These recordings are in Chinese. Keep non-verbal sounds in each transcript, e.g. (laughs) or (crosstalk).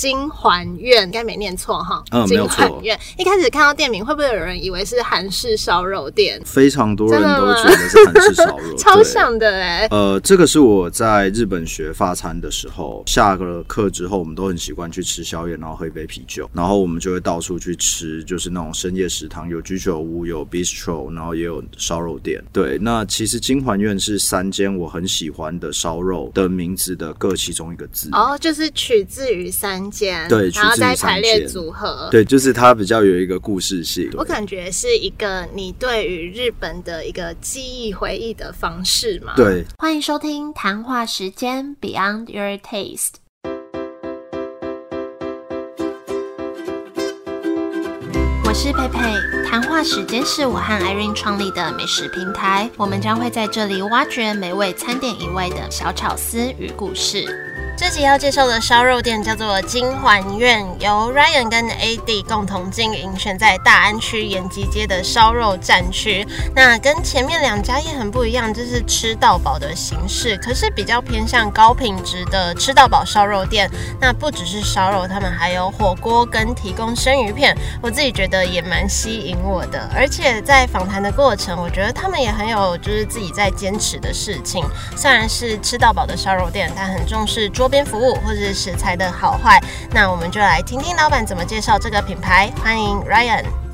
金环苑，应该没念错哈。嗯，没有错。苑一开始看到店名，会不会有人以为是韩式烧肉店？非常多人都觉得是韩式烧肉，(laughs) 超像的哎。呃，这个是我在日本学法餐的时候，下个课之后，我们都很习惯去吃宵夜，然后喝一杯啤酒，然后我们就会到处去吃，就是那种深夜食堂，有居酒屋，有 bistro，然后也有烧肉店。对，那其实金环苑是三间我很喜欢的烧肉的名字的各其中一个字。哦，就是取自于三间，对，然后再排列组合。对，就是它比较有一个故事性。我感觉是一个你对于日本的一个记忆回忆的方式嘛。对，欢迎收听谈话时间 Beyond Your Taste。我是佩佩，谈话时间是我和 Irene 创立的美食平台，我们将会在这里挖掘美味餐点以外的小巧思与故事。这集要介绍的烧肉店叫做金环苑，由 Ryan 跟 AD 共同经营，选在大安区延吉街的烧肉站区。那跟前面两家也很不一样，就是吃到饱的形式，可是比较偏向高品质的吃到饱烧肉店。那不只是烧肉，他们还有火锅跟提供生鱼片，我自己觉得也蛮吸引我的。而且在访谈的过程，我觉得他们也很有就是自己在坚持的事情。虽然是吃到饱的烧肉店，但很重视桌。边服务或者是食材的好坏，那我们就来听听老板怎么介绍这个品牌。欢迎 Ryan。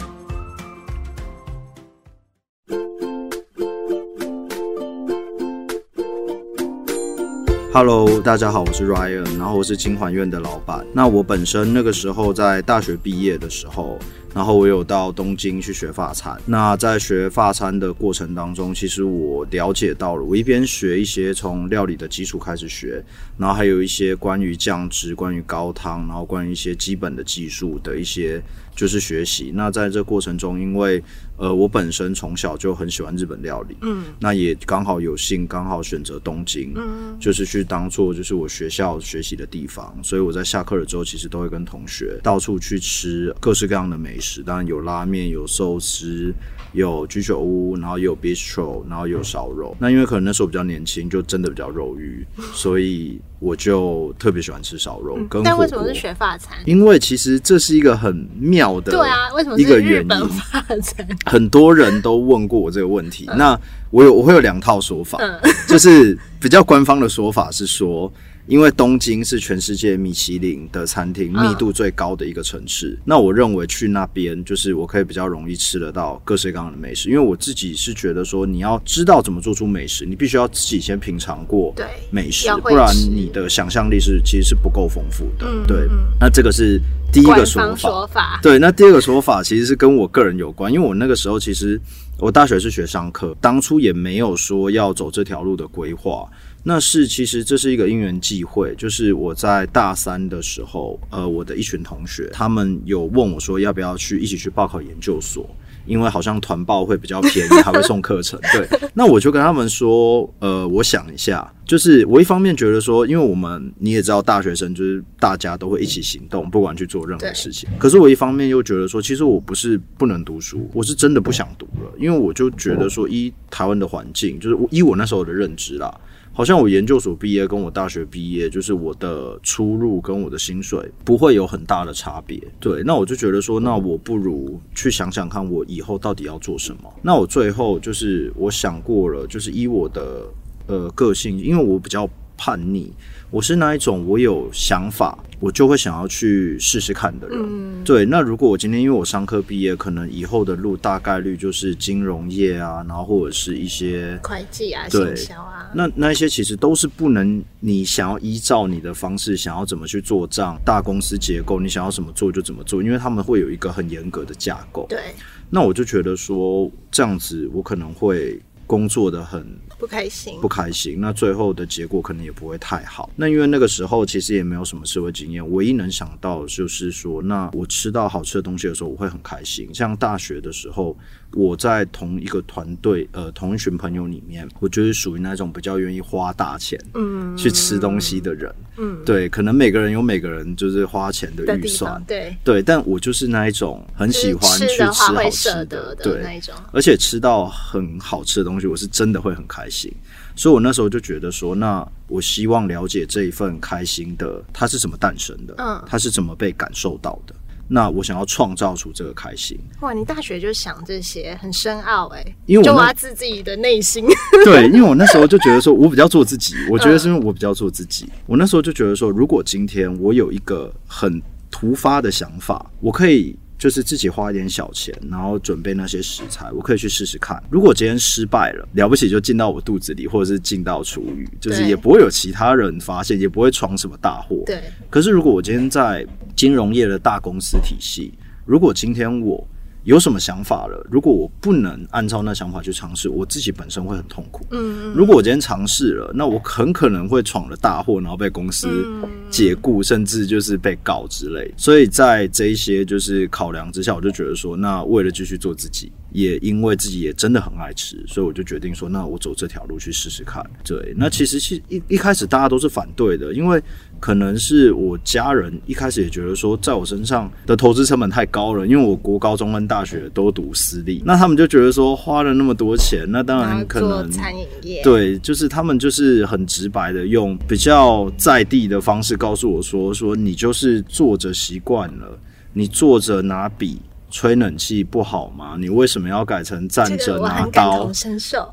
Hello，大家好，我是 Ryan，然后我是金环苑的老板。那我本身那个时候在大学毕业的时候。然后我有到东京去学法餐。那在学法餐的过程当中，其实我了解到了，我一边学一些从料理的基础开始学，然后还有一些关于酱汁、关于高汤，然后关于一些基本的技术的一些就是学习。那在这过程中，因为呃我本身从小就很喜欢日本料理，嗯，那也刚好有幸刚好选择东京，嗯，就是去当做就是我学校学习的地方，所以我在下课了之后，其实都会跟同学到处去吃各式各样的美食。当然有拉面，有寿司，有居酒屋，然后也有 bistro，然后有烧肉。那因为可能那时候比较年轻，就真的比较肉欲，所以我就特别喜欢吃烧肉。但为什么是学法餐？因为其实这是一个很妙的，对啊，为什么一个原因？(laughs) 很多人都问过我这个问题。那我有我会有两套说法，就是比较官方的说法是说。因为东京是全世界米其林的餐厅密度最高的一个城市，那我认为去那边就是我可以比较容易吃得到各式各样的美食。因为我自己是觉得说，你要知道怎么做出美食，你必须要自己先品尝过美食，不然你的想象力是其实是不够丰富的。对，那这个是第一个说法。对，那第二个说法其实是跟我个人有关，因为我那个时候其实我大学是学商科，当初也没有说要走这条路的规划。那是其实这是一个因缘际会，就是我在大三的时候，呃，我的一群同学他们有问我说要不要去一起去报考研究所，因为好像团报会比较便宜，还会送课程。(laughs) 对，那我就跟他们说，呃，我想一下，就是我一方面觉得说，因为我们你也知道，大学生就是大家都会一起行动，不管去做任何事情。可是我一方面又觉得说，其实我不是不能读书，我是真的不想读了，因为我就觉得说，依台湾的环境，就是依我那时候的认知啦。好像我研究所毕业跟我大学毕业，就是我的出入跟我的薪水不会有很大的差别。对，那我就觉得说，那我不如去想想看，我以后到底要做什么。那我最后就是我想过了，就是以我的呃个性，因为我比较叛逆。我是那一种，我有想法，我就会想要去试试看的人。对，那如果我今天因为我商科毕业，可能以后的路大概率就是金融业啊，然后或者是一些会计啊、营销啊，那那一些其实都是不能你想要依照你的方式，想要怎么去做账，大公司结构，你想要怎么做就怎么做，因为他们会有一个很严格的架构。对，那我就觉得说这样子，我可能会工作的很。不开心，不开心，那最后的结果可能也不会太好。那因为那个时候其实也没有什么社会经验，唯一能想到就是说，那我吃到好吃的东西的时候，我会很开心。像大学的时候，我在同一个团队，呃，同一群朋友里面，我就是属于那种比较愿意花大钱，嗯，去吃东西的人，嗯，对，可能每个人有每个人就是花钱的预算，对。对，但我就是那一种很喜欢去吃好吃的，对。那一种，而且吃到很好吃的东东西，我是真的会很开心。所以我那时候就觉得说，那我希望了解这一份开心的，它是怎么诞生的，嗯。它是怎么被感受到的。那我想要创造出这个开心，哇，你大学就想这些，很深奥哎、因为我就挖自自己的内心。(laughs) 对，因为我那时候就觉得说，我比较做自己，(laughs) 我觉得是因为我比较做自己。我那时候就觉得说，如果今天我有一个很突发的想法，我可以就是自己花一点小钱，然后准备那些食材，我可以去试试看。如果今天失败了，了不起就进到我肚子里，或者是进到厨余，就是也不会有其他人发现，也不会闯什么大祸。对，可是如果我今天在金融业的大公司体系，如果今天我有什么想法了，如果我不能按照那想法去尝试，我自己本身会很痛苦。嗯，如果我今天尝试了，那我很可能会闯了大祸，然后被公司嗯解雇，甚至就是被告之类。所以在这一些就是考量之下，我就觉得说，那为了继续做自己，也因为自己也真的很爱吃，所以我就决定说，那我走这条路去试试看。对，那其实是一一开始大家都是反对的，因为可能是我家人一开始也觉得说，在我身上的投资成本太高了，因为我国高中跟大学都读私立，那他们就觉得说花了那么多钱，那当然可能餐饮业，对，就是他们就是很直白的用比较在地的方式告诉我说，说你就是坐着习惯了，你坐着拿笔吹冷气不好吗？你为什么要改成站这着拿刀。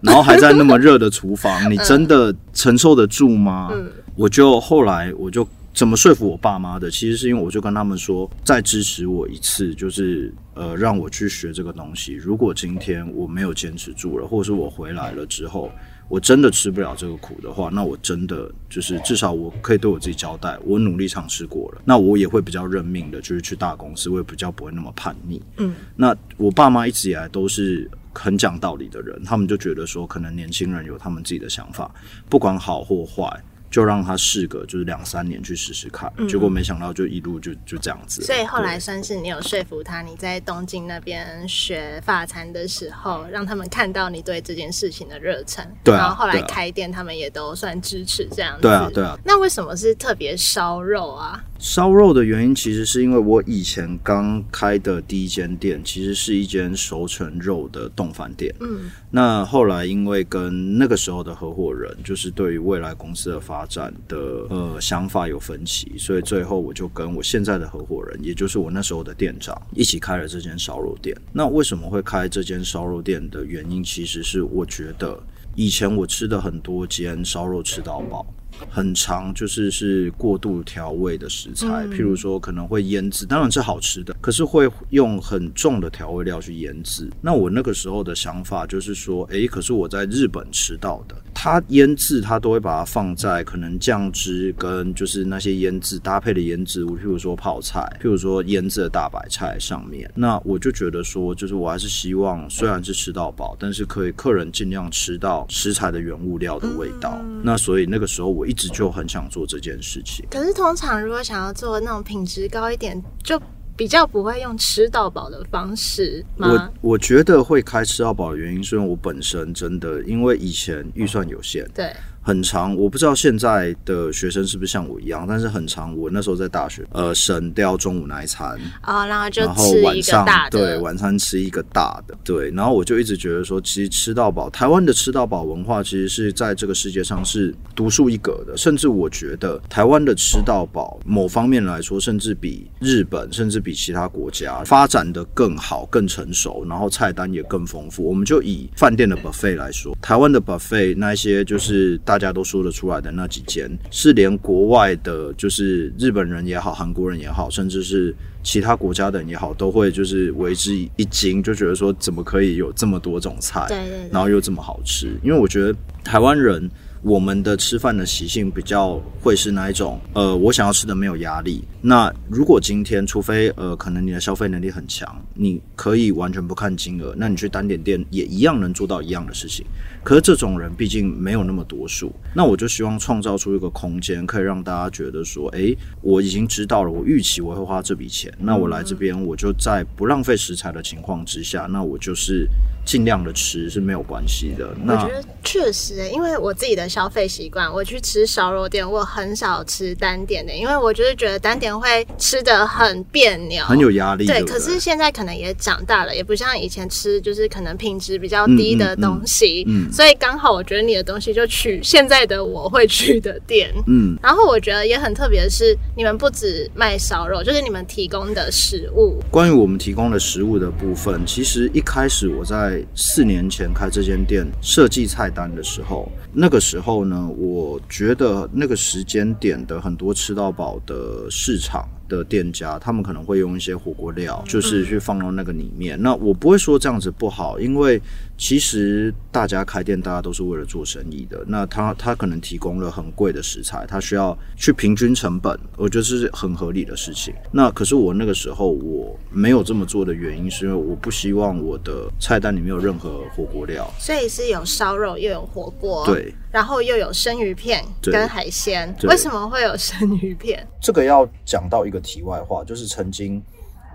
然后还在那么热的厨房，你真的 (laughs) 承受得住吗？嗯我就后来我就怎么说服我爸妈的，其实是因为我就跟他们说，再支持我一次，就是呃让我去学这个东西。如果今天我没有坚持住了，或者是我回来了之后，我真的吃不了这个苦的话，那我真的就是至少我可以对我自己交代，我努力尝试过了，那我也会比较认命的，就是去大公司，我也比较不会那么叛逆。嗯，那我爸妈一直以来都是很讲道理的人，他们就觉得说，可能年轻人有他们自己的想法，不管好或坏。就让他试个就是两三年去试试看，结果没想到就一路就就这样子所以后来算是你有说服他，你在东京那边学法餐的时候，让他们看到你对这件事情的热忱。对啊然后后来开店，他们也都算支持这样子。对啊对啊。那为什么是特别烧肉啊？烧肉的原因其实是因为我以前刚开的第一间店，其实是一间熟成肉的冻饭店。嗯，那后来因为跟那个时候的合伙人，就是对于未来公司的发展的呃想法有分歧，所以最后我就跟我现在的合伙人，也就是我那时候的店长，一起开了这间烧肉店。那为什么会开这间烧肉店的原因，其实是我觉得以前我吃的很多间烧肉吃到饱。很长，就是是过度调味的食材，嗯譬如说可能会腌制，当然是好吃的，可是会用很重的调味料去腌制。那我那个时候的想法就是说，诶，可是我在日本吃到的，它腌制它都会把它放在可能酱汁跟就是那些腌制搭配的腌制物，譬如说泡菜，譬如说腌制的大白菜上面。那我就觉得说，就是我还是希望虽然是吃到饱，但是可以客人尽量吃到食材的原物料的味道。那所以那个时候我一直就很想做这件事情。可是通常如果想要做那种品质高一点，就比较不会用吃到饱的方式吗我？我觉得会开吃到饱的原因，是因为我本身真的因为以前预算有限，对，很长，我不知道现在的学生是不是像我一样，但是很长。我那时候在大学，呃，省掉中午那一餐，哦，然后就然后吃一个晚上大的，对晚餐吃一个大的，对。然后我就一直觉得说，其实吃到饱，台湾的吃到饱文化其实是在这个世界上是独树一格的。甚至我觉得台湾的吃到饱，某方面来说，甚至比日本，甚至比其他国家发展的更好、更成熟，然后菜单也更丰富。我们就以饭店的 buffet 来说，台湾的 buffet 那一些就是大家都说得出来的那几间，是连国外的，就是日本人也好，韩国人也好，甚至是其他国家的人也好，都会就是为之一惊，就觉得说怎么可以有这么多种菜，对对对然后又这么好吃？因为我觉得台湾人。我们的吃饭的习性比较会是那一种，呃，我想要吃的没有压力。那如果今天，除非呃，可能你的消费能力很强，你可以完全不看金额，那你去单点店也一样能做到一样的事情。可是这种人毕竟没有那么多数，那我就希望创造出一个空间，可以让大家觉得说，诶，我已经知道了，我预期我会花这笔钱，那我来这边，我就在不浪费食材的情况之下，那我就是尽量的吃是没有关系的。那我觉得确实、欸，因为我自己的消费习惯，我去吃烧肉店，我很少吃单点的，因为我就是觉得单点会吃的很别扭，很有压力。对，不可是现在可能也长大了，也不像以前吃就是可能品质比较低的东西，嗯嗯嗯所以刚好我觉得你的东西就去现在的我会去的店。嗯，然后我觉得也很特别的是，你们不止卖烧肉，就是你们提供的食物，关于我们提供的食物的部分，其实一开始我在四年前开这间店设计菜单的时候，那个时候呢，我觉得那个时间点的很多吃到饱的市场。的店家，他们可能会用一些火锅料，就是去放到那个里面。那我不会说这样子不好，因为其实大家开店，大家都是为了做生意的。那他他可能提供了很贵的食材，他需要去平均成本，我觉得是很合理的事情。那可是我那个时候我没有这么做的原因，是因为我不希望我的菜单里面有任何火锅料。所以是有烧肉又有火锅，，对，然后又有生鱼片跟海鲜。对为什么会有生鱼片？这个要讲到一个题外话，就是曾经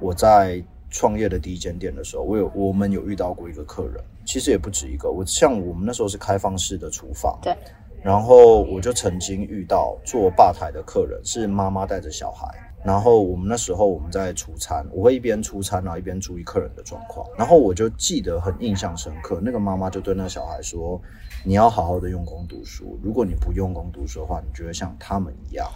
我在创业的第一间店的时候，我有我们有遇到过一个客人，其实也不止一个。我像我们那时候是开放式的厨房，对，然后我就曾经遇到做吧台的客人是妈妈带着小孩，然后我们那时候我们在出餐，我会一边出餐然后一边注意客人的状况，然后我就记得很印象深刻，那个妈妈就对那个小孩说：“你要好好的用功读书，如果你不用功读书的话，你就会像他们一样。”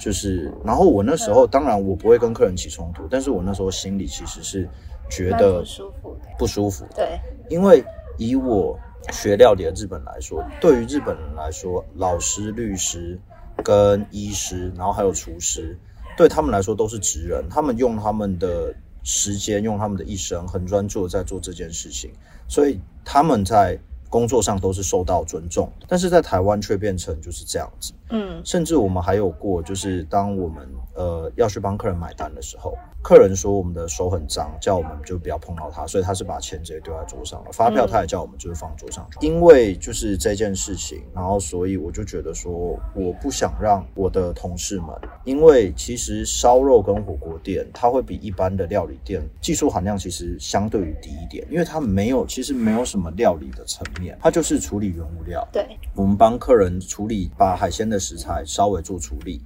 就是，然后我那时候当然我不会跟客人起冲突，但是我那时候心里其实是觉得不舒服的。不舒服的，对，因为以我学料理的日本来说，对于日本人来说，老师、律师跟医师，然后还有厨师，对他们来说都是职人，他们用他们的时间，用他们的一生，很专注的在做这件事情，所以他们在工作上都是受到尊重，但是在台湾却变成就是这样子。嗯，甚至我们还有过，就是当我们呃要去帮客人买单的时候，客人说我们的手很脏，叫我们就不要碰到他，所以他是把钱直接丢在桌上了。发票他也叫我们就是放桌上去。因为就是这件事情，然后所以我就觉得说，我不想让我的同事们，因为其实烧肉跟火锅店，它会比一般的料理店技术含量其实相对于低一点，因为它没有其实没有什么料理的层面，它就是处理原物料。对，我们帮客人处理，把海鲜的食材稍微做处理，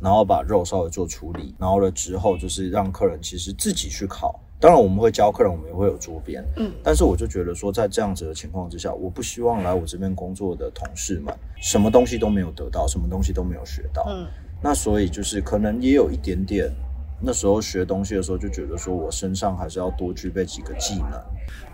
然后把肉稍微做处理，然后了之后就是让客人其实自己去烤。当然我们会教客人，我们也会有桌边，嗯，但是我就觉得说，在这样子的情况之下，我不希望来我这边工作的同事们什么东西都没有得到，什么东西都没有学到，嗯，那所以就是可能也有一点点，那时候学东西的时候就觉得说我身上还是要多具备几个技能，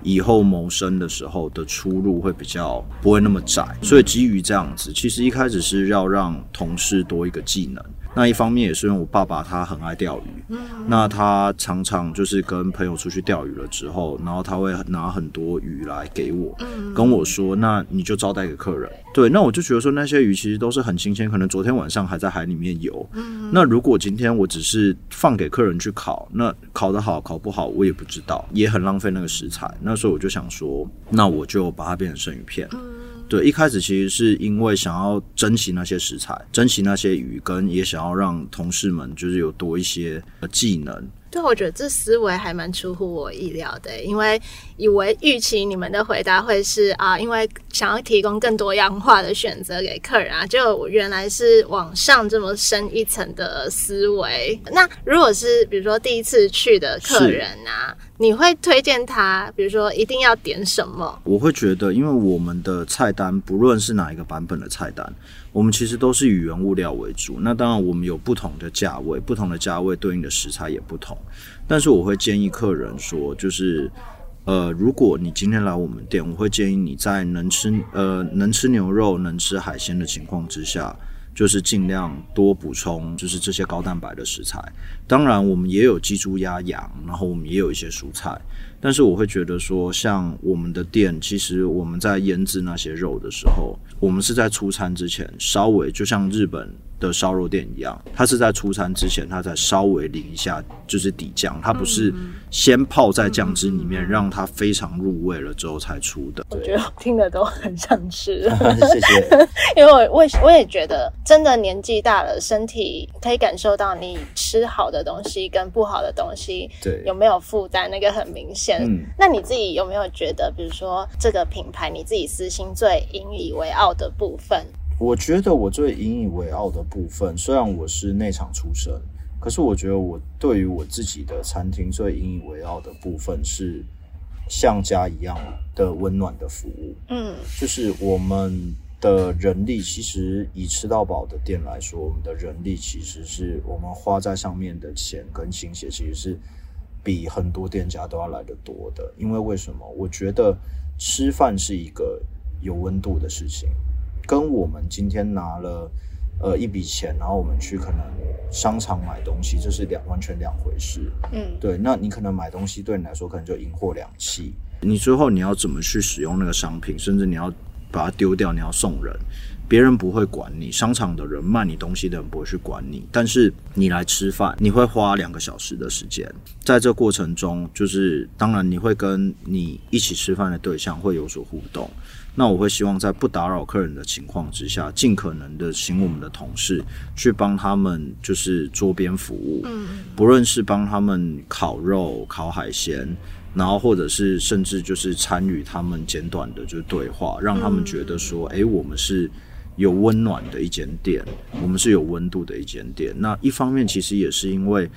以后谋生的时候的出路会比较不会那么窄。所以基于这样子，其实一开始是要让同事多一个技能。那一方面也是因为我爸爸他很爱钓鱼，那他常常就是跟朋友出去钓鱼了之后，然后他会拿很多鱼来给我，跟我说，那你就招待给客人。对，那我就觉得说那些鱼其实都是很新鲜，可能昨天晚上还在海里面游。那如果今天我只是放给客人去烤，那烤得好烤不好我也不知道，也很浪费那个食材。那时候我就想说，那我就把它变成生鱼片。对，一开始其实是因为想要珍惜那些食材，珍惜那些鱼，跟也想要让同事们就是有多一些技能。对，我觉得这思维还蛮出乎我意料的，因为以为预期你们的回答会是啊，因为想要提供更多样化的选择给客人啊，就原来是往上这么深一层的思维。那如果是比如说第一次去的客人啊，你会推荐他，比如说一定要点什么？我会觉得，因为我们的菜单不论是哪一个版本的菜单，我们其实都是以原物料为主。那当然，我们有不同的价位，不同的价位对应的食材也不同。但是我会建议客人说，就是呃，如果你今天来我们店，我会建议你在能吃呃能吃牛肉、能吃海鲜的情况之下，就是尽量多补充就是这些高蛋白的食材。当然，我们也有鸡、猪、鸭、羊，然后我们也有一些蔬菜。但是我会觉得说，像我们的店，其实我们在腌制那些肉的时候，我们是在出餐之前稍微就像日本的烧肉店一样，它是在出餐之前，它才稍微淋一下就是底酱，它不是先泡在酱汁里面，让它非常入味了之后才出的。我觉得我听的都很想吃。(laughs) 谢谢。因为我我也我也觉得，真的年纪大了，身体可以感受到你吃好的东西跟不好的东西对有没有负担，那个很明显。嗯那你自己有没有觉得，比如说这个品牌，你自己私心最引以为傲的部分？我觉得我最引以为傲的部分，虽然我是内场出身，可是我觉得我对于我自己的餐厅最引以为傲的部分是像家一样的温暖的服务。嗯就是我们的人力，其实以吃到饱的店来说，我们的人力其实是我们花在上面的钱跟心血，其实是比很多店家都要来的多的。因为为什么？我觉得吃饭是一个有温度的事情，跟我们今天拿了呃一笔钱，然后我们去可能商场买东西，这是两完全两回事。嗯对，那你可能买东西对你来说可能就赢货两讫，你最后你要怎么去使用那个商品，甚至你要把它丢掉，你要送人，别人不会管你，商场的人卖你东西的人不会去管你，但是你来吃饭，你会花两个小时的时间，在这过程中，就是当然你会跟你一起吃饭的对象会有所互动。那我会希望在不打扰客人的情况之下，尽可能的请我们的同事去帮他们，就是桌边服务，嗯不论是帮他们烤肉、烤海鲜，然后或者是甚至就是参与他们简短的就是对话，让他们觉得说，诶，我们是有温暖的一间店，我们是有温度的一间店。那一方面其实也是因为。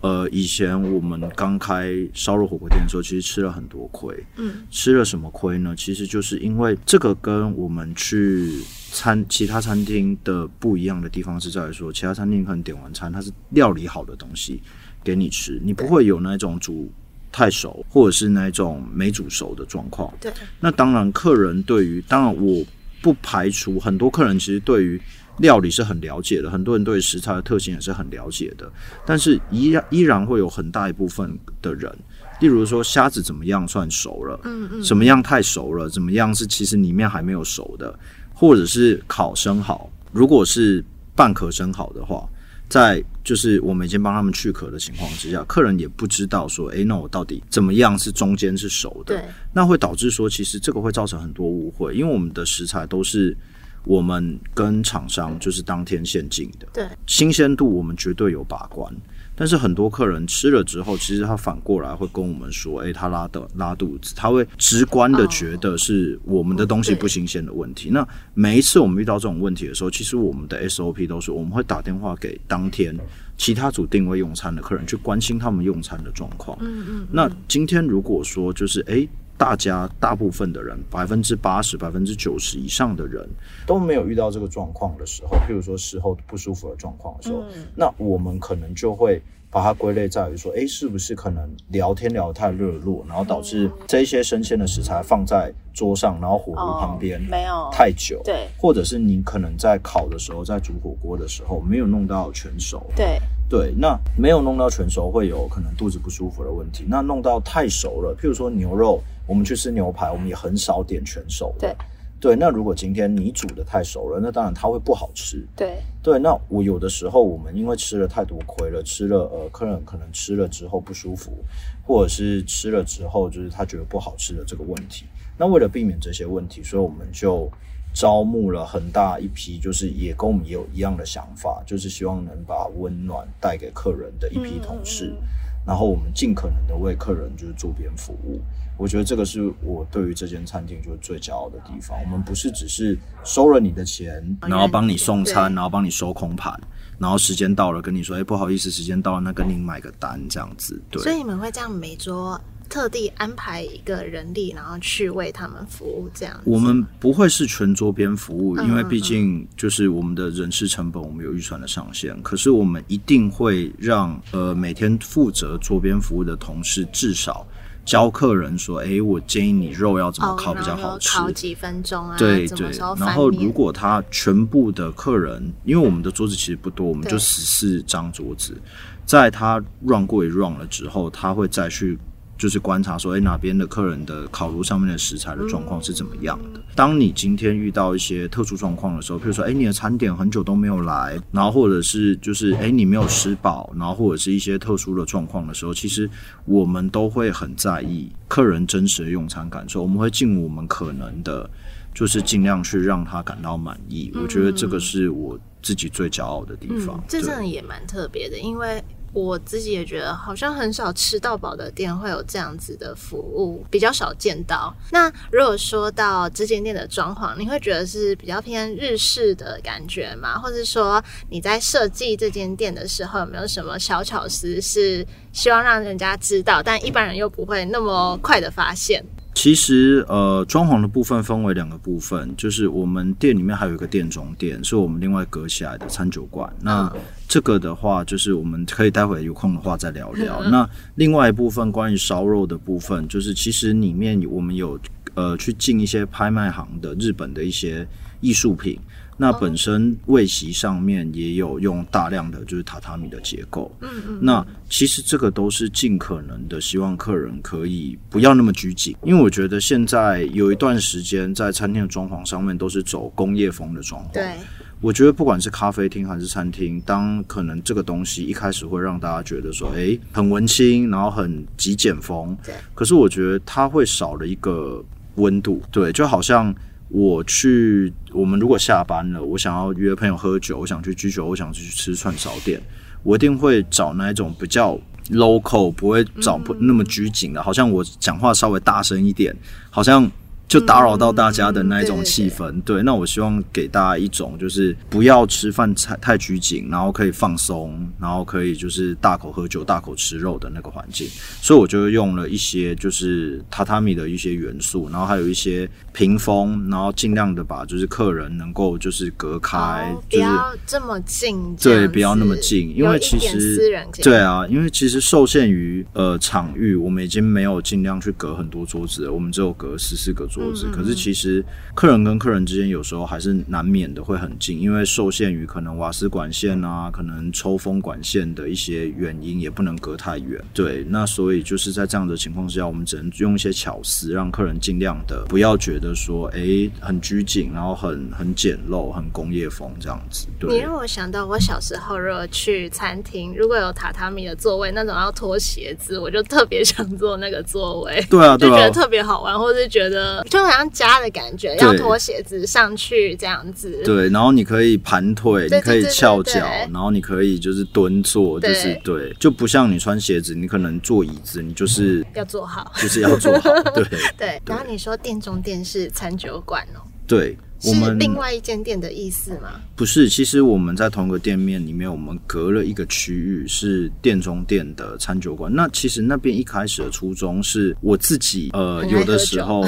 呃，以前我们刚开烧肉火锅店的时候，其实吃了很多亏。嗯，吃了什么亏呢？其实就是因为这个跟我们去餐其他餐厅的不一样的地方是在于说，其他餐厅可能点完餐，它是料理好的东西给你吃，你不会有那种煮太熟或者是那种没煮熟的状况。对，那当然，客人对于当然我不排除很多客人其实对于料理是很了解的，很多人对食材的特性也是很了解的，但是依然依然会有很大一部分的人，例如说虾子怎么样算熟了，嗯嗯，怎么样太熟了，怎么样是其实里面还没有熟的，或者是烤生蚝，如果是半壳生蚝的话，在就是我们已经帮他们去壳的情况之下，客人也不知道说，诶，那我到底怎么样是中间是熟的？对，那会导致说，其实这个会造成很多误会，因为我们的食材都是我们跟厂商就是当天现进的，对，新鲜度我们绝对有把关。但是很多客人吃了之后，其实他反过来会跟我们说：“诶，他拉的拉肚子。”他会直观的觉得是我们的东西不新鲜的问题。那每一次我们遇到这种问题的时候，其实我们的 SOP 都是我们会打电话给当天其他组定位用餐的客人，去关心他们用餐的状况。嗯嗯，那今天如果说就是诶，大家大部分的人，百分之八十、百分之九十以上的人都没有遇到这个状况的时候，譬如说事后不舒服的状况的时候，嗯。那我们可能就会把它归类在于说，诶，是不是可能聊天聊得太热络，然后导致这一些生鲜的食材放在桌上，然后火炉旁边哦没有。太久，对。或者是你可能在烤的时候，在煮火锅的时候没有弄到全熟，对，对，那没有弄到全熟，会有可能肚子不舒服的问题。那弄到太熟了，譬如说牛肉，我们去吃牛排，我们也很少点全熟的。对对，那如果今天你煮的太熟了，那当然它会不好吃。对，对，那我有的时候我们因为吃了太多亏了，吃了呃，客人可能吃了之后不舒服，或者是吃了之后就是他觉得不好吃的这个问题。那为了避免这些问题，所以我们就招募了很大一批，就是也跟我们也有一样的想法，就是希望能把温暖带给客人的一批同事。嗯然后我们尽可能的为客人就是周边服务，我觉得这个是我对于这间餐厅就是最骄傲的地方。我们不是只是收了你的钱，然后帮你送餐，然后帮你收空盘，然后时间到了跟你说，哎，不好意思，时间到了，那跟您买个单这样子。对，所以你们会这样每桌特地安排一个人力，然后去为他们服务，这样我们不会是全桌边服务，嗯因为毕竟就是我们的人事成本，我们有预算的上限。可是我们一定会让呃每天负责桌边服务的同事至少教客人说，诶，我建议你肉要怎么哦，烤比较好吃。烤几分钟啊？对对然后如果他全部的客人，因为我们的桌子其实不多，我们就十四张桌子，在他 run 过一 run 了之后，他会再去就是观察说，哎，哪边的客人的烤炉上面的食材的状况是怎么样的。当你今天遇到一些特殊状况的时候，譬如说，哎，你的餐点很久都没有来，然后或者是就是，哎，你没有吃饱，然后或者是一些特殊的状况的时候，其实我们都会很在意客人真实的用餐感受，我们会尽我们可能的。就是尽量去让他感到满意，我觉得这个是我自己最骄傲的地方。嗯，这对真的也蛮特别的，因为我自己也觉得好像很少吃到饱的店会有这样子的服务，比较少见到。那如果说到这间店的装潢，你会觉得是比较偏日式的感觉吗？或者说你在设计这间店的时候，有没有什么小巧思是希望让人家知道，但一般人又不会那么快的发现？其实，呃，装潢的部分分为两个部分，就是我们店里面还有一个店中店，是我们另外隔起来的餐酒馆。那这个的话，就是我们可以待会有空的话再聊聊。那另外一部分关于烧肉的部分，就是其实里面我们有呃去进一些拍卖行的日本的一些艺术品。那本身位席上面也有用大量的就是榻榻米的结构，嗯嗯，那其实这个都是尽可能的希望客人可以不要那么拘谨，因为我觉得现在有一段时间在餐厅的装潢上面都是走工业风的装潢，对，我觉得不管是咖啡厅还是餐厅，当可能这个东西一开始会让大家觉得说，哎，很文青，然后很极简风，对，可是我觉得它会少了一个温度，对，就好像。我去，我们如果下班了，我想要约朋友喝酒，我想去居酒，我想去吃串烧店，我一定会找那一种比较 local，不会找不那么拘谨的，好像我讲话稍微大声一点，好像。就打扰到大家的那一种气氛，对。那我希望给大家一种，就是不要吃饭太太拘谨，然后可以放松，然后可以就是大口喝酒、大口吃肉的那个环境。所以我就用了一些就是榻榻米的一些元素，然后还有一些屏风，然后尽量的把就是客人能够就是隔开，不要这么近，对，不要那么近，因为其实对啊，因为其实受限于呃场域，我们已经没有尽量去隔很多桌子，我们只有隔十四个桌。桌子，可是其实客人跟客人之间有时候还是难免的会很近，因为受限于可能瓦斯管线啊，可能抽风管线的一些原因，也不能隔太远。对，那所以就是在这样的情况之下，我们只能用一些巧思，让客人尽量的不要觉得说，哎，很拘谨，然后很很简陋，很工业风这样子。对，你让我想到我小时候如果去餐厅，如果有榻榻米的座位，那种要脱鞋子，我就特别想坐那个座位。对啊，就觉得特别好玩，或是觉得。就好像家的感觉，要脱鞋子上去这样子。对，然后你可以盘腿，你可以翘脚，然后你可以就是蹲坐，就是对，就不像你穿鞋子，你可能坐椅子，你就是要坐好，就是要坐好。对 (laughs) 对。然后你说店中店是餐酒馆哦。对。是另外一间店的意思吗？不是，其实我们在同个店面里面，我们隔了一个区域是店中店的餐酒馆。那其实那边一开始的初衷是我自己，呃，有的时候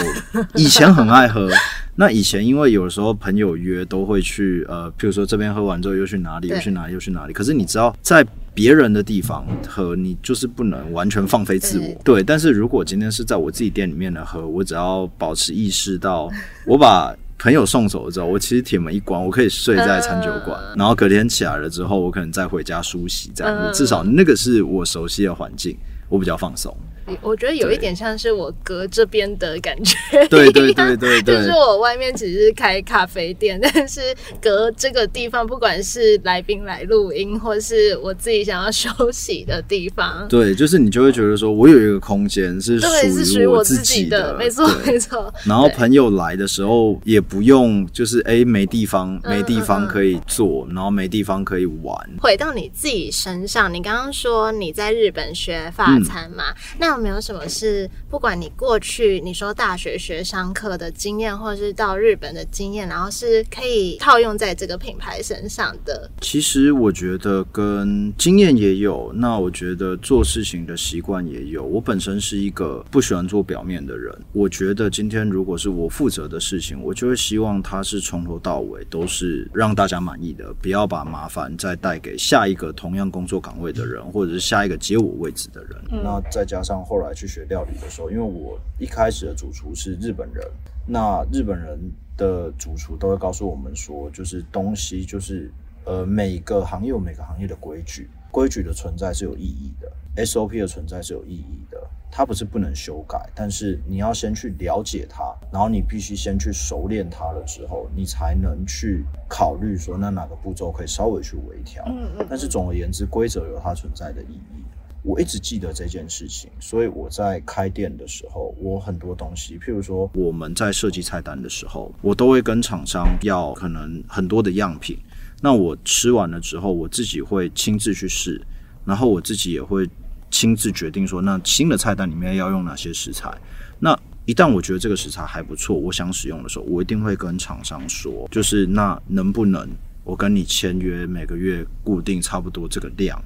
以前很爱喝。那以前因为有的时候朋友约都会去，呃，譬如说这边喝完之后又去哪里，又去哪里，又去哪里。可是你知道，在别人的地方喝，你就是不能完全放飞自我。对，但是如果今天是在我自己店里面的喝，我只要保持意识到，我把。朋友送走了之后，我其实铁门一关，我可以睡在餐酒馆，然后隔天起来了之后，我可能再回家梳洗，这样至少那个是我熟悉的环境，我比较放松。我觉得有一点像是我隔这边的感觉，对对对对对，就是我外面只是开咖啡店，(laughs) 但是隔这个地方，不管是来宾来录音，或是我自己想要休息的地方，对，就是你就会觉得说我有一个空间是属于我自己的，没错没错。然后朋友来的时候也不用就是哎没地方没地方可以坐，然后没地方可以玩。回到你自己身上，你刚刚说你在日本学法餐嘛，那。没有什么是不管你过去你说大学学商课的经验，或者是到日本的经验，然后是可以套用在这个品牌身上的。其实我觉得跟经验也有，那我觉得做事情的习惯也有。我本身是一个不喜欢做表面的人，我觉得今天如果是我负责的事情，我就会希望它是从头到尾都是让大家满意的，不要把麻烦再带给下一个同样工作岗位的人，或者是下一个接我位置的人。那再加上。后来去学料理的时候，因为我一开始的主厨是日本人，那日本人的主厨都会告诉我们说，就是东西就是呃每个行业有每个行业的规矩，规矩的存在是有意义的，SOP 的存在是有意义的，它不是不能修改，但是你要先去了解它，然后你必须先去熟练它了之后，你才能去考虑说那哪个步骤可以稍微去微调。嗯嗯。但是总而言之，规则有它存在的意义。我一直记得这件事情，所以我在开店的时候，我很多东西，譬如说我们在设计菜单的时候，我都会跟厂商要可能很多的样品。那我吃完了之后，我自己会亲自去试，然后我自己也会亲自决定说，那新的菜单里面要用哪些食材。那一旦我觉得这个食材还不错，我想使用的时候，我一定会跟厂商说，就是那能不能我跟你签约，每个月固定差不多这个量。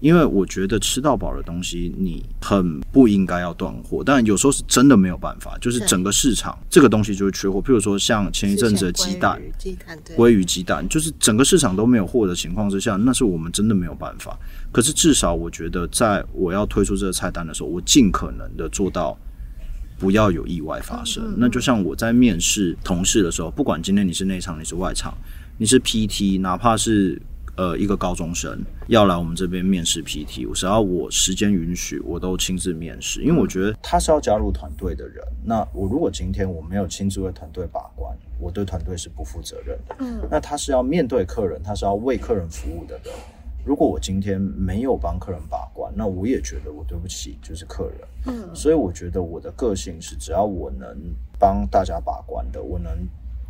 因为我觉得吃到饱的东西，你很不应该要断货，但有时候是真的没有办法，就是整个市场这个东西就会缺货。譬如说像前一阵子的鸡蛋、鸡蛋、鲑鱼、鸡蛋，就是整个市场都没有货的情况之下，那是我们真的没有办法。可是至少我觉得，在我要推出这个菜单的时候，我尽可能的做到不要有意外发生。那就像我在面试同事的时候，不管今天你是内场，你是外场，你是 PT，哪怕是。呃，一个高中生要来我们这边面试 PT，只要我时间允许，我都亲自面试，因为我觉得他是要加入团队的人。那我如果今天我没有亲自为团队把关，我对团队是不负责任的。嗯，那他是要面对客人，他是要为客人服务的人。如果我今天没有帮客人把关，那我也觉得我对不起就是客人。嗯，所以我觉得我的个性是，只要我能帮大家把关的，我能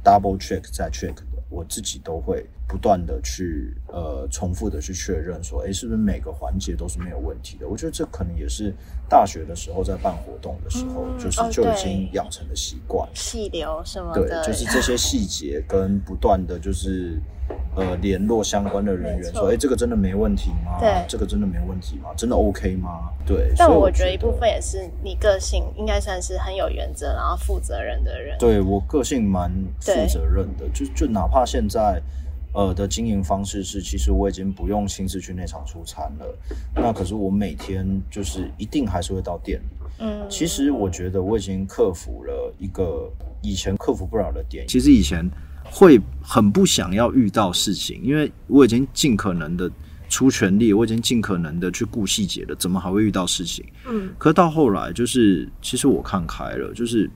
double check 再 check 的，我自己都会。不断的去呃重复的去确认说，哎，是不是每个环节都是没有问题的？我觉得这可能也是大学的时候在办活动的时候，就是就已经养成的习惯。气流什么的，对，就是这些细节跟不断的就是呃联络相关的人员，说，哎，这个真的没问题吗？对，这个真的没问题吗？真的 OK 吗？对。但我觉得一部分也是你个性应该算是很有原则，然后负责任的人。对我个性蛮负责任的，就就哪怕现在。呃的经营方式是，其实我已经不用亲自去那场出餐了。那可是我每天就是一定还是会到店里。嗯，其实我觉得我已经克服了一个以前克服不了的点。其实以前会很不想要遇到事情，因为我已经尽可能的出全力，我已经尽可能的去顾细节了，怎么还会遇到事情？嗯，可到后来就是其实我看开了，就是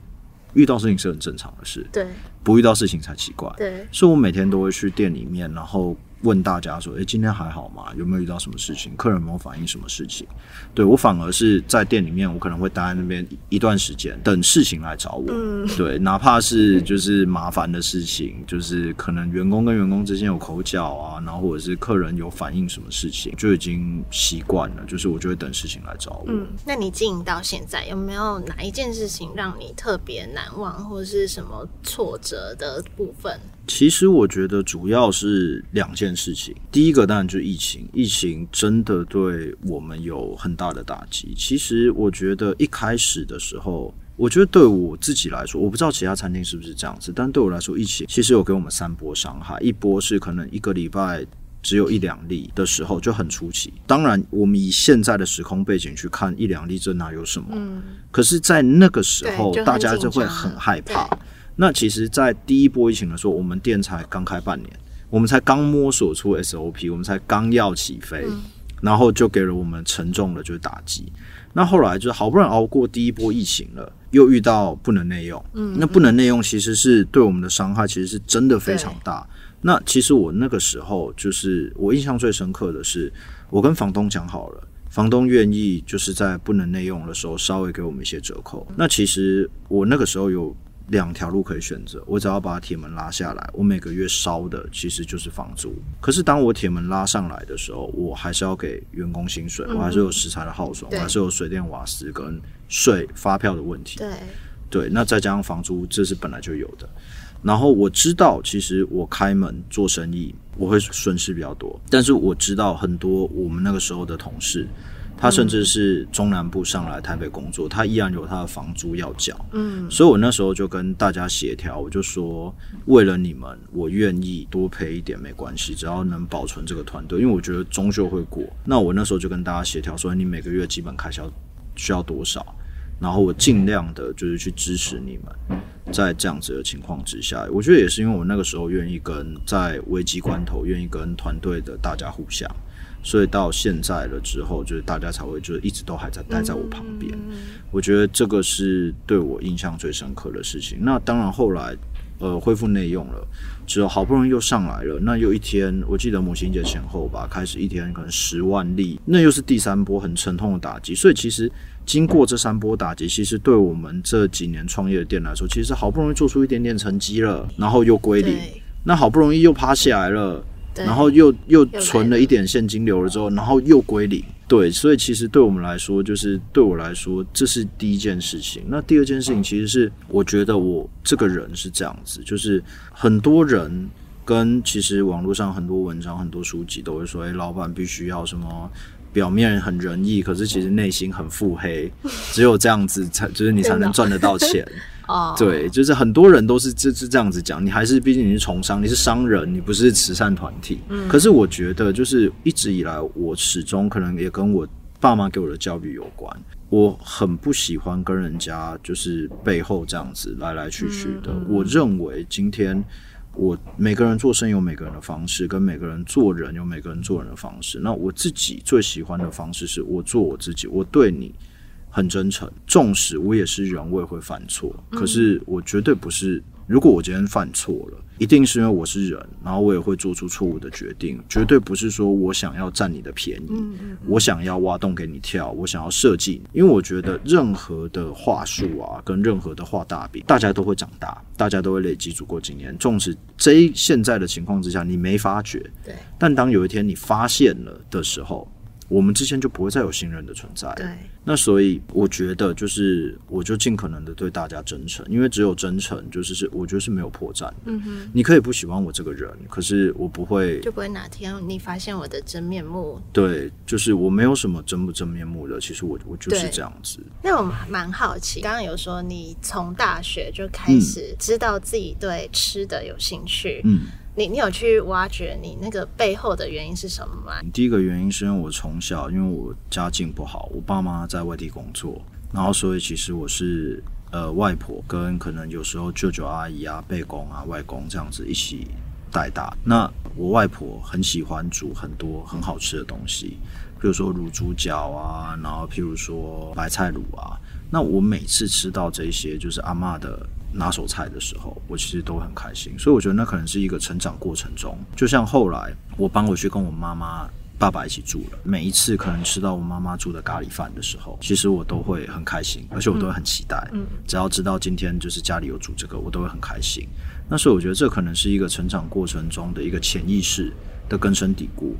遇到事情是很正常的事。对。不遇到事情才奇怪，对，所以我每天都会去店里面，然后。问大家说：“哎，今天还好吗？有没有遇到什么事情？客人有没有反映什么事情？”对我反而是在店里面，我可能会待在那边一段时间，等事情来找我。嗯，对，哪怕是就是麻烦的事情，就是可能员工跟员工之间有口角啊，然后或者是客人有反映什么事情，就已经习惯了。就是我就会等事情来找我。嗯，那你经营到现在，有没有哪一件事情让你特别难忘，或者是什么挫折的部分？其实我觉得主要是两件事情。第一个当然就是疫情，疫情真的对我们有很大的打击。其实我觉得一开始的时候，我觉得对我自己来说，我不知道其他餐厅是不是这样子，但对我来说，疫情其实有给我们三波伤害。一波是可能一个礼拜只有一两例的时候就很出奇。当然，我们以现在的时空背景去看，一两例这哪有什么？嗯。可是，在那个时候，大家就会很害怕。那其实，在第一波疫情的时候，我们店才刚开半年，我们才刚摸索出 SOP，我们才刚要起飞，然后就给了我们沉重的就是打击。那后来就是好不容易熬过第一波疫情了，又遇到不能内用，嗯，那不能内用其实是对我们的伤害，其实是真的非常大。那其实我那个时候就是我印象最深刻的是，我跟房东讲好了，房东愿意就是在不能内用的时候稍微给我们一些折扣。那其实我那个时候有。两条路可以选择，我只要把铁门拉下来，我每个月烧的其实就是房租。可是当我铁门拉上来的时候，我还是要给员工薪水，我还是有食材的耗损，我还是有水电瓦斯跟税发票的问题。对对，那再加上房租，这是本来就有的。然后我知道，其实我开门做生意，我会损失比较多。但是我知道很多我们那个时候的同事。他甚至是中南部上来台北工作，他依然有他的房租要缴。嗯，所以我那时候就跟大家协调，我就说，为了你们，我愿意多赔一点没关系，只要能保存这个团队，因为我觉得终究会过。那我那时候就跟大家协调说，你每个月基本开销需要多少，然后我尽量的就是去支持你们，在这样子的情况之下，我觉得也是因为我那个时候愿意跟在危机关头愿意跟团队的大家互相。所以到现在了之后，就是大家才会就是一直都还在待在我旁边。我觉得这个是对我印象最深刻的事情。那当然后来呃恢复内用了之后，好不容易又上来了。那又一天，我记得母亲节前后吧，开始一天可能十万例，那又是第三波很沉痛的打击。所以其实经过这三波打击，其实对我们这几年创业的店来说，其实好不容易做出一点点成绩了，然后又归零，那好不容易又爬起来了。然后又又存了一点现金流了之后，然后又归零，对，所以其实对我们来说，就是对我来说，这是第一件事情。那第二件事情，其实是我觉得我这个人是这样子，就是很多人跟其实网络上很多文章、很多书籍都会说，哎，老板必须要什么。表面很仁义，可是其实内心很腹黑，只有这样子才就是你才能赚得到钱。哦，对，就是很多人都是这是这样子讲，你还是毕竟你是从商，你是商人，你不是慈善团体。嗯，可是我觉得就是一直以来，我始终可能也跟我爸妈给我的教育有关，我很不喜欢跟人家就是背后这样子来来去去的。我认为今天。我每个人做生意有每个人的方式，跟每个人做人有每个人做人的方式。那我自己最喜欢的方式是我做我自己，我对你很真诚，纵使我也是人，我也会犯错，可是我绝对不是。如果我今天犯错了，一定是因为我是人，然后我也会做出错误的决定，绝对不是说我想要占你的便宜，我想要挖洞给你跳，我想要设计。因为我觉得任何的话术啊，跟任何的画大饼，大家都会长大，大家都会累积足够经验。纵使这现在的情况之下你没发觉，对，但当有一天你发现了的时候。我们之间就不会再有信任的存在。对，那所以我觉得就是，我就尽可能的对大家真诚，因为只有真诚，就是是我觉得是没有破绽的。嗯哼，你可以不喜欢我这个人，可是我不会，就不会哪天你发现我的真面目。对，就是我没有什么真不真面目的，其实我我就是这样子。那我蛮好奇，刚刚有说你从大学就开始知道自己对吃的有兴趣，嗯。你你有去挖掘你那个背后的原因是什么吗？第一个原因是因为我从小因为我家境不好，我爸妈在外地工作，然后所以其实我是呃外婆跟可能有时候舅舅阿姨啊、辈公啊、外公这样子一起带大。那我外婆很喜欢煮很多很好吃的东西，比如说卤猪脚啊，然后譬如说白菜卤啊。那我每次吃到这些就是阿妈的。拿手菜的时候，我其实都很开心，所以我觉得那可能是一个成长过程中，就像后来我搬回去跟我妈妈、爸爸一起住了，每一次可能吃到我妈妈煮的咖喱饭的时候，其实我都会很开心，而且我都会很期待。嗯，只要知道今天就是家里有煮这个，我都会很开心。那所以我觉得这可能是一个成长过程中的一个潜意识的根深蒂固。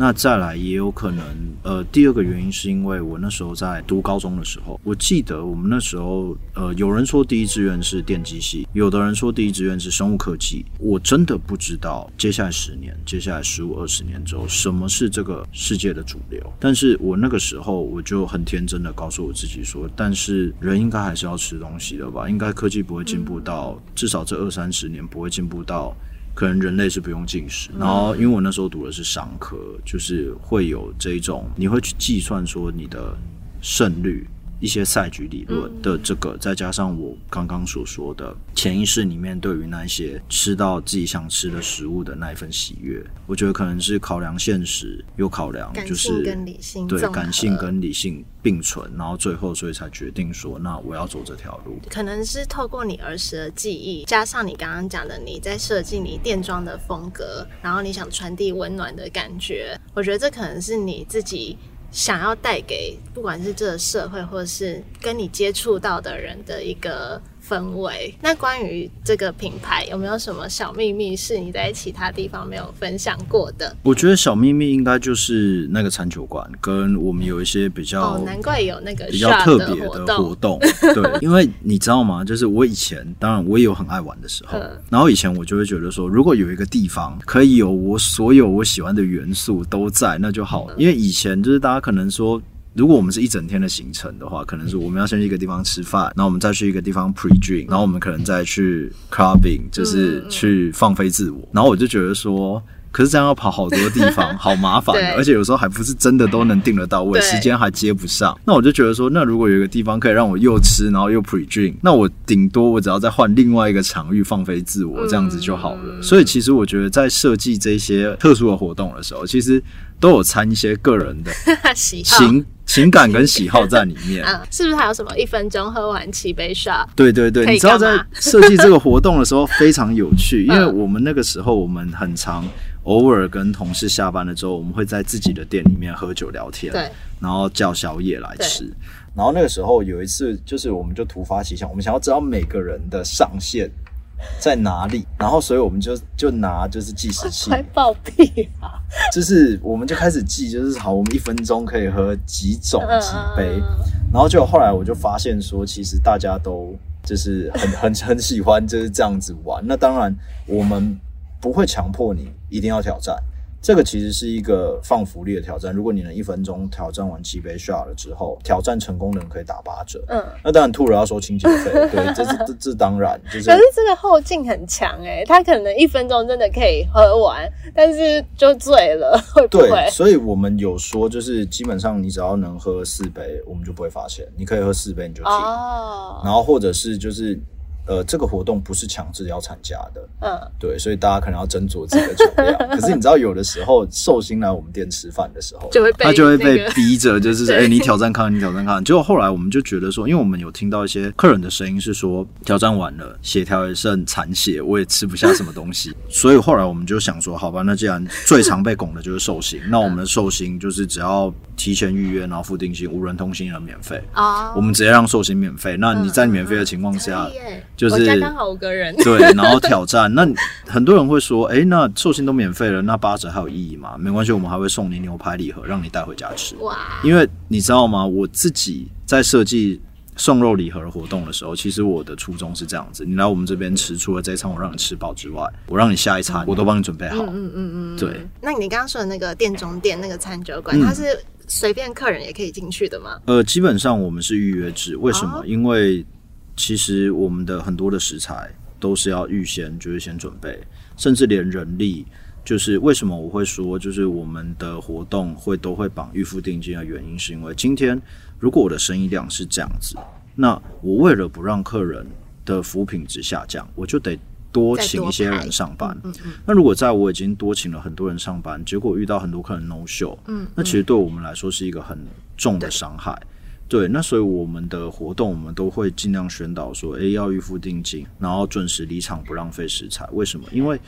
那再来也有可能，呃，第二个原因是因为我那时候在读高中的时候，我记得我们那时候，呃，有人说第一志愿是电机系，有的人说第一志愿是生物科技，我真的不知道接下来十年、接下来十五二十年之后什么是这个世界的主流。但是我那个时候我就很天真的告诉我自己说，但是人应该还是要吃东西的吧？应该科技不会进步到至少这二三十年不会进步到。可能人类是不用进食，然后因为我那时候读的是商科，就是会有这一种，你会去计算说你的胜率。一些赛局理论的这个，再加上我刚刚所说的潜意识里面对于那些吃到自己想吃的食物的那一份喜悦，我觉得可能是考量现实，又考量就是跟理性对感性跟理性并存，然后最后所以才决定说，那我要走这条路。可能是透过你儿时的记忆，加上你刚刚讲的你在设计你店装的风格，然后你想传递温暖的感觉，我觉得这可能是你自己。想要带给不管是这个社会，或者是跟你接触到的人的一个。氛围。那关于这个品牌，有没有什么小秘密是你在其他地方没有分享过的？我觉得小秘密应该就是那个餐酒馆，跟我们有一些比较哦，难怪有那个比较特别的活动。对，因为你知道吗？就是我以前，当然我也有很爱玩的时候。然后以前我就会觉得说，如果有一个地方可以有我所有我喜欢的元素都在，那就好了。因为以前就是大家可能说。如果我们是一整天的行程的话，可能是我们要先去一个地方吃饭，然后我们再去一个地方 pre drink，然后我们可能再去 clubbing，就是去放飞自我。然后我就觉得说，可是这样要跑好多地方，(laughs) 好麻烦，而且有时候还不是真的都能定得到位，时间还接不上。那我就觉得说，那如果有一个地方可以让我又吃，然后又 pre drink，那我顶多我只要再换另外一个场域放飞自我，这样子就好了。所以其实我觉得在设计这些特殊的活动的时候，其实都有掺一些个人的 (laughs) 喜情。情感跟喜好在里面，嗯，(laughs) 是不是还有什么一分钟喝完七杯 shot？对对对，你知道在 (laughs) 设计这个活动的时候非常有趣，因为我们那个时候我们很常偶尔跟同事下班了之后，我们会在自己的店里面喝酒聊天，对，然后叫宵夜来吃。然后那个时候有一次，就是我们就突发奇想，我们想要知道每个人的上限在哪里，然后所以我们就就拿就是计时器，快暴毙啊！就是我们就开始记，就是好，我们一分钟可以喝几种几杯，嗯然后就后来我就发现说，其实大家都就是很 (laughs) 很很喜欢就是这样子玩。那当然，我们不会强迫你一定要挑战。这个其实是一个放福利的挑战。如果你能一分钟挑战完七杯 shot 了之后，挑战成功的人可以打八折。嗯，那当然吐了要收清洁费，(laughs) 对，这是这这当然就是可是这个后劲很强哎、他可能一分钟真的可以喝完，但是就醉了，会不对，会？所以我们有说，就是基本上你只要能喝四杯，我们就不会罚钱。你可以喝四杯你就停，哦，然后或者是就是呃，这个活动不是强制要参加的，嗯，对，所以大家可能要斟酌自己的酒量。(laughs) 可是你知道，有的时候寿星来我们店吃饭的时候，就会被他就会被逼着，(laughs) 就是哎、你挑战看看，你挑战看看。结果后来我们就觉得说，因为我们有听到一些客人的声音是说，挑战完了，血条也剩残血，我也吃不下什么东西，(laughs) 所以后来我们就想说，好吧，那既然最常被拱的就是寿星，那我们的寿星就是只要提前预约，然后付定金，无人通行人免费。哦，我们直接让寿星免费，那你在免费的情况下就是家刚好五个人，对，然后挑战。那很多人会说，哎、那寿星都免费了，那八折还有意义吗？没关系，我们还会送你牛排礼盒，让你带回家吃。哇，因为你知道吗？我自己在设计送肉礼盒的活动的时候，其实我的初衷是这样子：你来我们这边吃，除了这一餐我让你吃饱之外，我让你下一餐我都帮你准备好。嗯嗯嗯嗯，对。那你刚刚说的那个店中店那个餐酒馆，嗯它是随便客人也可以进去的吗？呃，基本上我们是预约制，为什么？哦因为其实我们的很多的食材都是要预先就是先准备，甚至连人力。就是为什么我会说，就是我们的活动会都会绑预付定金的原因，是因为今天如果我的生意量是这样子，那我为了不让客人的服务品质下降，我就得多请一些人上班。嗯嗯那如果在我已经多请了很多人上班，结果遇到很多客人 no show，嗯，那其实对我们来说是一个很重的伤害。对，那所以我们的活动，我们都会尽量宣导说，哎，要预付定金，然后准时离场，不浪费食材。为什么？因为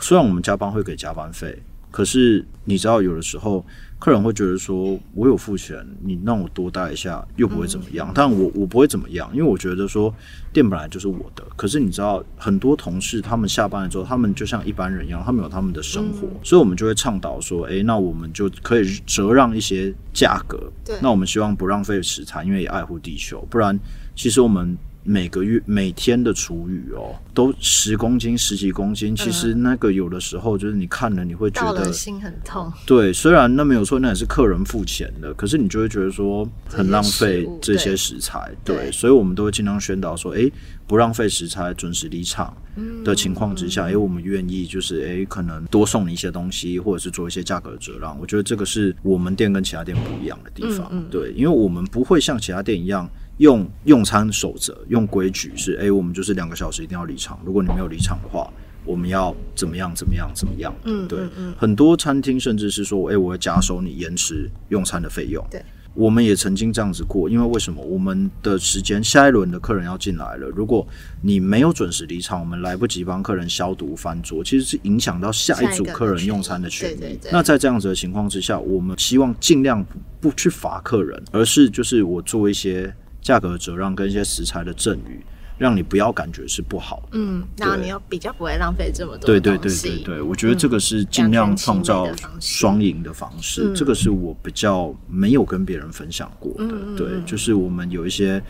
虽然我们加班会给加班费，可是你知道，有的时候客人会觉得说，我有付钱，你让我多待一下又不会怎么样。但我我不会怎么样，因为我觉得说店本来就是我的。可是你知道，很多同事他们下班了之后，他们就像一般人一样，他们有他们的生活，所以我们就会倡导说，诶，那我们就可以折让一些价格。对那我们希望不浪费食材，因为也爱护地球，不然其实我们。每个月每天的厨余哦，都十公斤、十几公斤。其实那个有的时候就是你看了，你会觉得心很痛。对，虽然那没有错，那也是客人付钱的，可是你就会觉得说很浪费这这些食材，对对，所以我们都会尽量宣导说，诶，不浪费食材，准时离场的情况之下，诶，我们愿意就是诶，可能多送你一些东西，或者是做一些价格的折让。我觉得这个是我们店跟其他店不一样的地方，嗯嗯对，因为我们不会像其他店一样。用用餐守则，用规矩是，诶，我们就是两个小时一定要离场。如果你没有离场的话，我们要怎么样怎么样怎么样？对嗯嗯嗯，很多餐厅甚至是说，哎、我要加收你延迟用餐的费用。对，我们也曾经这样子过，因为为什么？我们的时间下一轮的客人要进来了，如果你没有准时离场，我们来不及帮客人消毒翻桌，其实是影响到下一组客人用餐的权利。对对对那在这样子的情况之下，我们希望尽量不不去罚客人，而是就是我做一些价格折让跟一些食材的赠予，让你不要感觉是不好的。嗯，然后你又比较不会浪费这么多对对对对对，我觉得这个是尽量创造双赢的方式，嗯这个是我比较没有跟别人分享过的。对，嗯就是我们有一些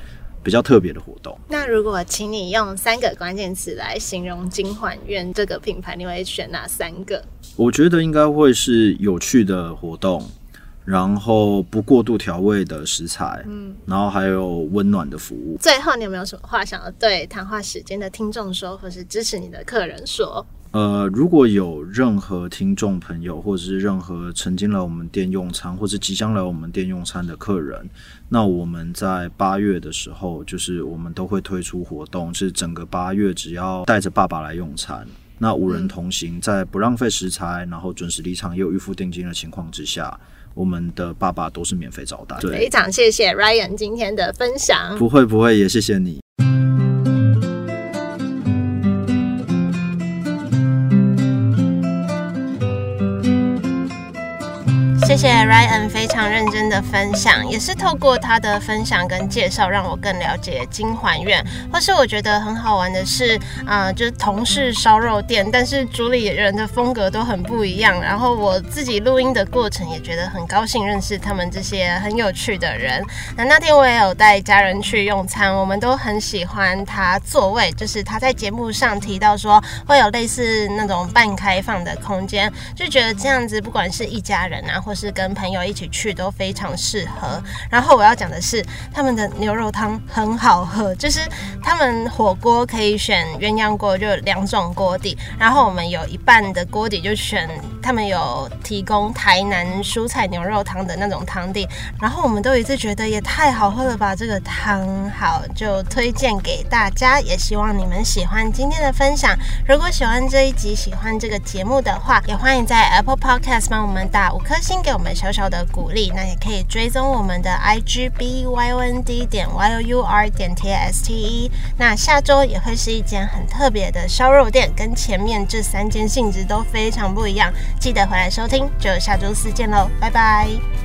比较特别的活动。那如果请你用三个关键词来形容金环苑这个品牌，你会选哪三个？我觉得应该会是有趣的活动，然后不过度调味的食材，嗯，然后还有温暖的服务。最后，你有没有什么话想要对谈话时间的听众说，或是支持你的客人说？呃，如果有任何听众朋友，或者是任何曾经来我们店用餐，或是即将来我们店用餐的客人，那我们在八月的时候，就是我们都会推出活动，是整个八月只要带着爸爸来用餐，那五人同行，在不浪费食材，然后准时离场，也有预付定金的情况之下，我们的爸爸都是免费招待。非，常谢谢 Ryan 今天的分享。不会不会，也谢谢你。谢谢 Ryan 非常认真的分享，也是透过他的分享跟介绍，让我更了解金环苑。或是我觉得很好玩的是，啊，就是同是烧肉店，但是主理人的风格都很不一样。然后我自己录音的过程也觉得很高兴，认识他们这些很有趣的人。那那天我也有带家人去用餐，我们都很喜欢他座位，就是他在节目上提到说会有类似那种半开放的空间，就觉得这样子不管是一家人啊，或是是跟朋友一起去都非常适合。然后我要讲的是，他们的牛肉汤很好喝，就是他们火锅可以选鸳鸯锅，就两种锅底。然后我们有一半的锅底就选他们有提供台南蔬菜牛肉汤的那种汤底。然后我们都一直觉得也太好喝了吧，这个汤好就推荐给大家，也希望你们喜欢今天的分享。如果喜欢这一集，喜欢这个节目的话，也欢迎在 Apple Podcast 帮我们打五颗星，给我们小小的鼓励。那也可以追踪我们的 I G B Y N D 点 Y O U R 点 T S T E。那下周也会是一间很特别的烧肉店，跟前面这三间性质都非常不一样。记得回来收听，就下周四见喽，拜拜。